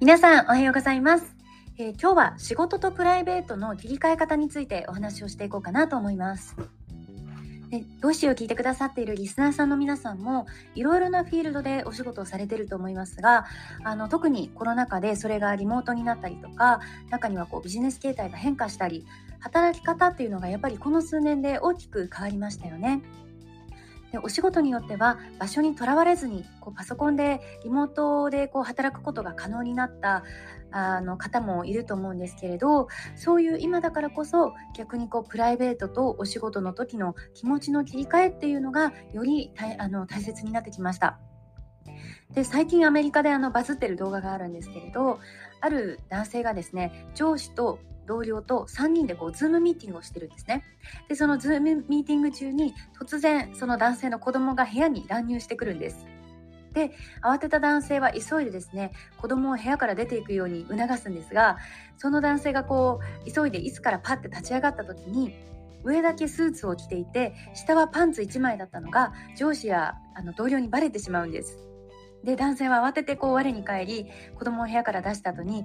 皆さんおはようございます、えー、今日は仕事とプライベートの切り替え方についてお話をしていこうかなと思いますでうしを聞いてくださっているリスナーさんの皆さんもいろいろなフィールドでお仕事をされてると思いますがあの特にコロナ禍でそれがリモートになったりとか中にはこうビジネス形態が変化したり働き方っていうのがやっぱりこの数年で大きく変わりましたよね。でお仕事によっては場所にとらわれずにこうパソコンでリモートでこう働くことが可能になったあの方もいると思うんですけれどそういう今だからこそ逆にこうプライベートとお仕事の時の気持ちの切り替えっていうのがよりあの大切になってきました。で最近アメリカであのバズってる動画があるんですけれどある男性がですね上司と同僚と3人でこうズームミーティングをしてるんですね。でそのズームミーティング中に突然その男性の子供が部屋に乱入してくるんです。で慌てた男性は急いでですね子供を部屋から出ていくように促すんですがその男性がこう急いで椅子からパッて立ち上がった時に上だけスーツを着ていて下はパンツ1枚だったのが上司やあの同僚にバレてしまうんです。で男性は慌ててこう我に返り子供を部屋から出した後に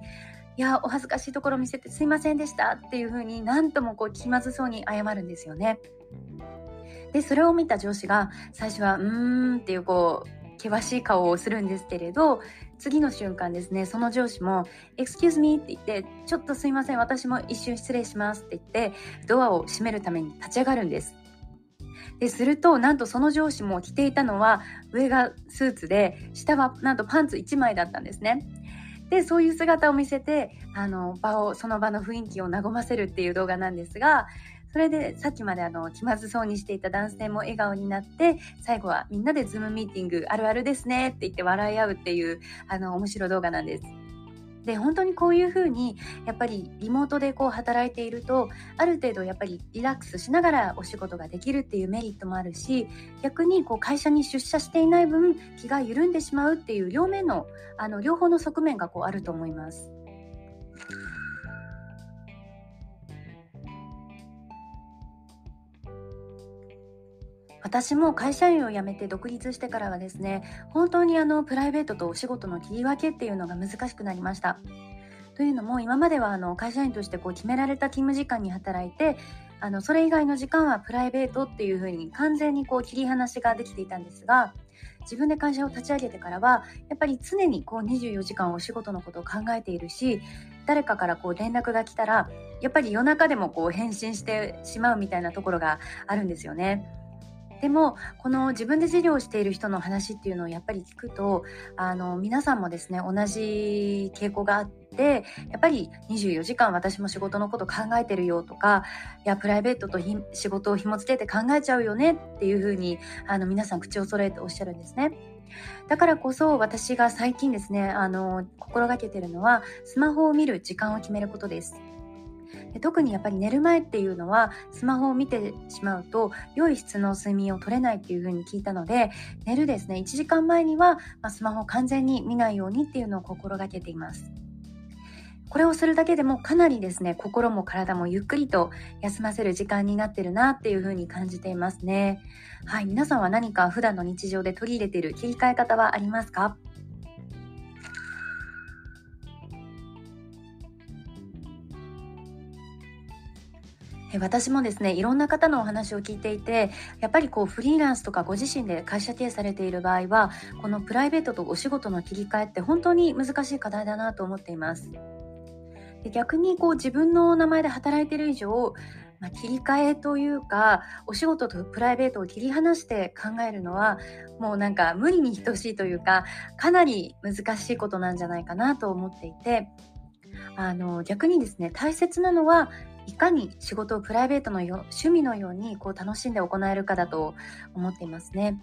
いやお恥ずかしいところ見せてすいませんでしたっていうふうに何ともこう気まずそうに謝るんですよね。でそれを見た上司が最初は「うーん」っていうこう険しい顔をするんですけれど次の瞬間ですねその上司も「Excuse me」って言って「ちょっとすいません私も一瞬失礼します」って言ってドアを閉めるために立ち上がるんです。でするとなんとその上司も着ていたのは上がスーツで下はなんとパンツ1枚だったんですね。でそういう姿を見せてあの場をその場の雰囲気を和ませるっていう動画なんですがそれでさっきまであの気まずそうにしていた男性も笑顔になって最後はみんなでズームミーティングあるあるですねって言って笑い合うっていうあの面白動画なんです。で本当にこういうふうにやっぱりリモートでこう働いているとある程度やっぱりリラックスしながらお仕事ができるっていうメリットもあるし逆にこう会社に出社していない分気が緩んでしまうっていう両面のあの両方の側面がこうあると思います。私も会社員を辞めて独立してからはですね本当にあのプライベートとお仕事の切り分けっていうのが難しくなりました。というのも今まではあの会社員としてこう決められた勤務時間に働いてあのそれ以外の時間はプライベートっていう風に完全にこう切り離しができていたんですが自分で会社を立ち上げてからはやっぱり常にこう24時間お仕事のことを考えているし誰かからこう連絡が来たらやっぱり夜中でもこう返信してしまうみたいなところがあるんですよね。でもこの自分で事業をしている人の話っていうのをやっぱり聞くとあの皆さんもですね同じ傾向があってやっぱり24時間私も仕事のこと考えてるよとかいやプライベートと仕事を紐付けて考えちゃうよねっていうふうにあの皆さん口を揃えておっしゃるんですね。だからこそ私が最近ですねあの心がけてるのはスマホを見る時間を決めることです。特にやっぱり寝る前っていうのはスマホを見てしまうと良い質の睡眠を取れないっていう風に聞いたので寝るですね1時間前には、まスマホを完全に見ないようにっていうのを心がけています。これをするだけでもかなりですね心も体もゆっくりと休ませる時間になってるなっていう風に感じていますねはい皆さんは何か普段の日常で取り入れている切り替え方はありますか？私もですねいろんな方のお話を聞いていてやっぱりこうフリーランスとかご自身で会社経営されている場合はこのプライベートとお仕事の切り替えって本当に難しい課題だなと思っています。で逆にこう自分の名前で働いている以上、まあ、切り替えというかお仕事とプライベートを切り離して考えるのはもうなんか無理に等しいというかかなり難しいことなんじゃないかなと思っていてあの逆にですね大切なのはいかに仕事をプライベートのよ趣味のようにこう楽しんで行えるかだと思っていますね。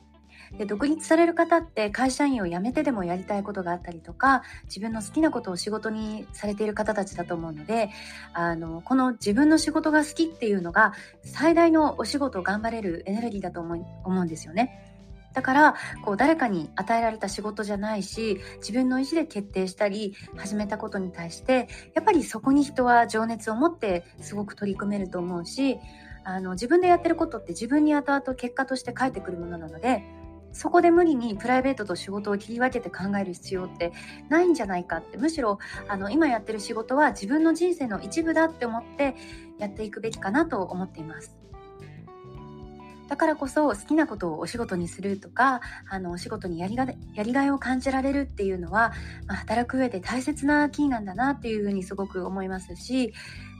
で独立される方って会社員を辞めてでもやりたいことがあったりとか自分の好きなことを仕事にされている方たちだと思うのであのこの自分の仕事が好きっていうのが最大のお仕事を頑張れるエネルギーだと思思うんですよね。だからこう誰かに与えられた仕事じゃないし自分の意思で決定したり始めたことに対してやっぱりそこに人は情熱を持ってすごく取り組めると思うしあの自分でやってることって自分に後々結果として返ってくるものなのでそこで無理にプライベートと仕事を切り分けて考える必要ってないんじゃないかってむしろあの今やってる仕事は自分の人生の一部だって思ってやっていくべきかなと思っています。だからこそ好きなことをお仕事にするとかあのお仕事にやりがやりがいを感じられるっていうのは、まあ、働く上で大切なキーなんだなっていうふうにすごく思いますし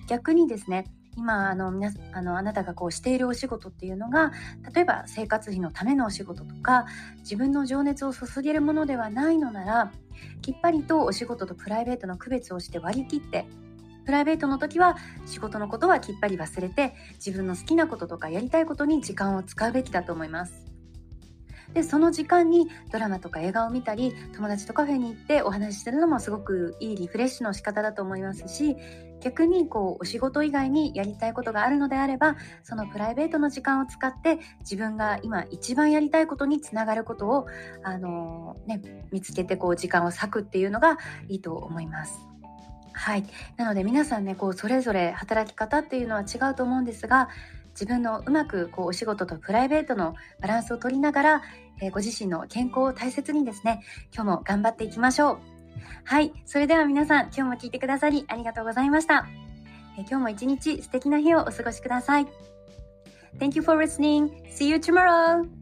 逆にですね今あの皆あのあなたがこうしているお仕事っていうのが例えば生活費のためのお仕事とか自分の情熱を注げるものではないのならきっぱりとお仕事とプライベートの区別をして割り切ってプライベートの時は仕事のことはきっぱり忘れて自分の好きなこととかやりたいことに時間を使うべきだと思います。でその時間にドラマとか映画を見たり友達とカフェに行ってお話しするのもすごくいいリフレッシュの仕方だと思いますし逆にこうお仕事以外にやりたいことがあるのであればそのプライベートの時間を使って自分が今一番やりたいことにつながることを、あのー、ね、見つけてこう時間を割くっていうのがいいと思います。はい。なので皆さんね、こう、それぞれ働き方っていうのは違うと思うんですが、自分のうまくこうお仕事とプライベートのバランスを取りながら、えー、ご自身の健康を大切にですね、今日も頑張っていきましょう。はい。それでは皆さん、今日も聞いてくださりありがとうございました。えー、今日も一日素敵な日をお過ごしください。Thank you for listening. See you tomorrow.